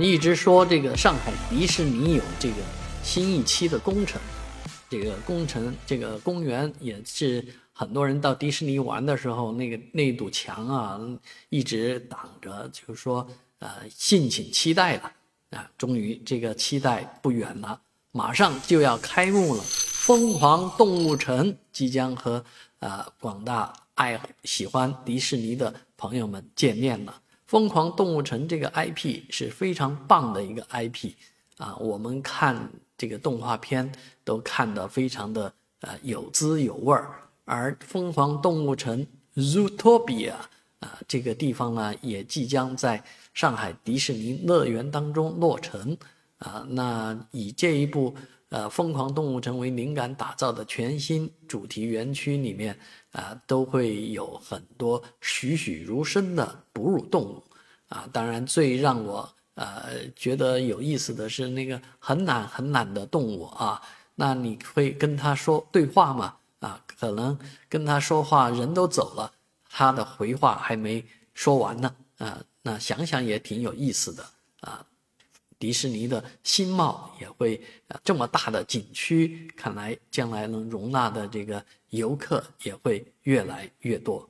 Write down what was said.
一直说这个上海迪士尼有这个新一期的工程，这个工程这个公园也是很多人到迪士尼玩的时候，那个那堵墙啊一直挡着，就是说呃敬请期待了啊，终于这个期待不远了，马上就要开幕了，疯狂动物城即将和呃广大爱喜欢迪士尼的朋友们见面了。疯狂动物城这个 IP 是非常棒的一个 IP 啊，我们看这个动画片都看得非常的呃有滋有味儿。而疯狂动物城 Zootopia 啊这个地方呢，也即将在上海迪士尼乐园当中落成啊。那以这一部呃疯狂动物城为灵感打造的全新主题园区里面。啊，都会有很多栩栩如生的哺乳动物，啊，当然最让我呃觉得有意思的是那个很懒很懒的动物啊，那你会跟他说对话吗？啊，可能跟他说话人都走了，他的回话还没说完呢，啊，那想想也挺有意思的。迪士尼的新貌也会呃，这么大的景区，看来将来能容纳的这个游客也会越来越多。